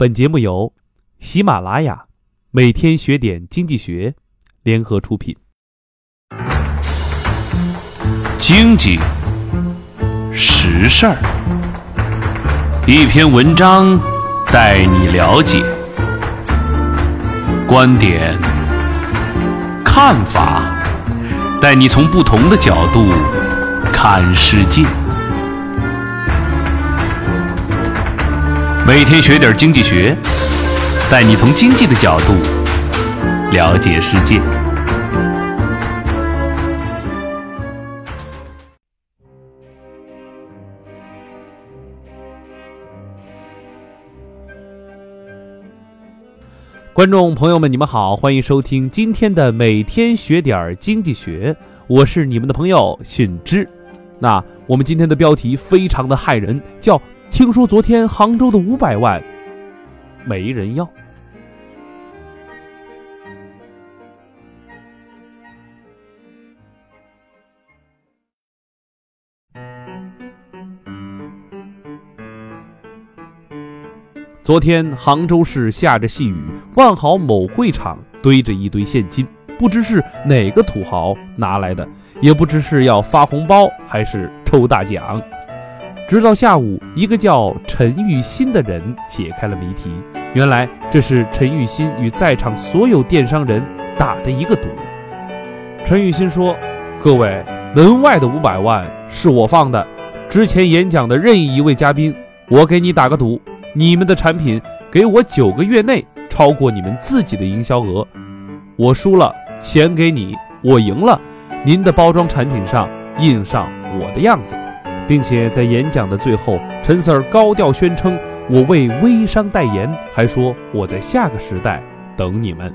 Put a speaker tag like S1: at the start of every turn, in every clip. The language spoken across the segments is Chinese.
S1: 本节目由喜马拉雅、每天学点经济学联合出品。
S2: 经济实事儿，一篇文章带你了解观点、看法，带你从不同的角度看世界。每天学点经济学，带你从经济的角度了解世界。
S1: 观众朋友们，你们好，欢迎收听今天的每天学点经济学，我是你们的朋友迅之。那我们今天的标题非常的骇人，叫“听说昨天杭州的五百万没人要”。昨天杭州市下着细雨，万豪某会场堆着一堆现金，不知是哪个土豪拿来的，也不知是要发红包还是抽大奖。直到下午，一个叫陈玉新的人解开了谜题，原来这是陈玉新与在场所有电商人打的一个赌。陈玉新说：“各位，门外的五百万是我放的，之前演讲的任意一位嘉宾，我给你打个赌。”你们的产品给我九个月内超过你们自己的营销额，我输了钱给你，我赢了，您的包装产品上印上我的样子，并且在演讲的最后，陈 Sir 高调宣称我为微商代言，还说我在下个时代等你们。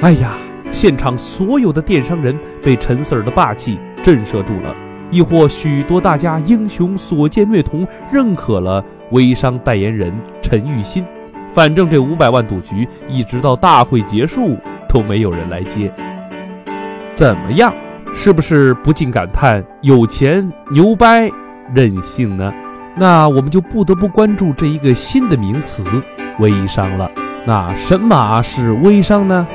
S1: 哎呀，现场所有的电商人被陈 Sir 的霸气震慑住了。亦或许多大家英雄所见略同，认可了微商代言人陈玉新。反正这五百万赌局一直到大会结束都没有人来接，怎么样？是不是不禁感叹有钱牛掰任性呢？那我们就不得不关注这一个新的名词——微商了。那什么是微商呢？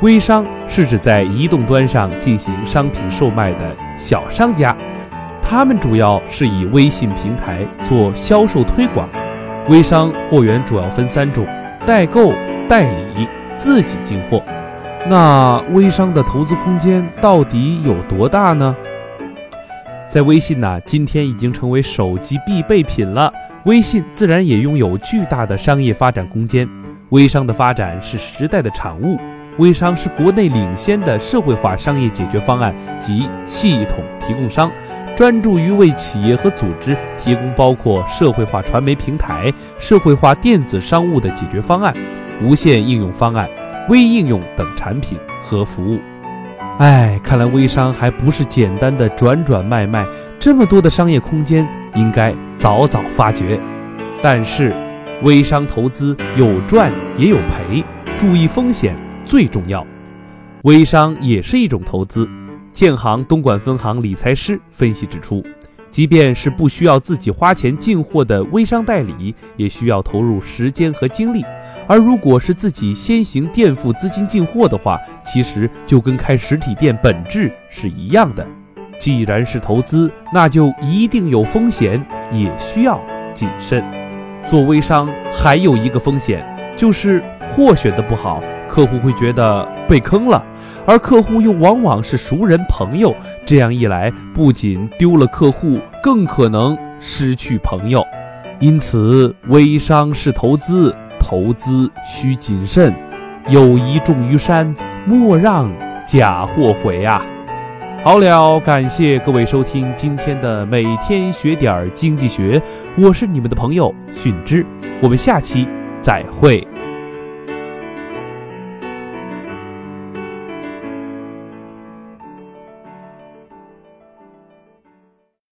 S1: 微商是指在移动端上进行商品售卖的小商家。他们主要是以微信平台做销售推广，微商货源主要分三种：代购、代理、自己进货。那微商的投资空间到底有多大呢？在微信呢，今天已经成为手机必备品了，微信自然也拥有巨大的商业发展空间。微商的发展是时代的产物，微商是国内领先的社会化商业解决方案及系统提供商。专注于为企业和组织提供包括社会化传媒平台、社会化电子商务的解决方案、无线应用方案、微应用等产品和服务。哎，看来微商还不是简单的转转卖卖，这么多的商业空间应该早早发掘。但是，微商投资有赚也有赔，注意风险最重要。微商也是一种投资。建行东莞分行理财师分析指出，即便是不需要自己花钱进货的微商代理，也需要投入时间和精力。而如果是自己先行垫付资金进货的话，其实就跟开实体店本质是一样的。既然是投资，那就一定有风险，也需要谨慎。做微商还有一个风险，就是货选的不好。客户会觉得被坑了，而客户又往往是熟人朋友，这样一来，不仅丢了客户，更可能失去朋友。因此，微商是投资，投资需谨慎，友谊重于山，莫让假货毁呀！好了，感谢各位收听今天的每天学点经济学，我是你们的朋友迅之，我们下期再会。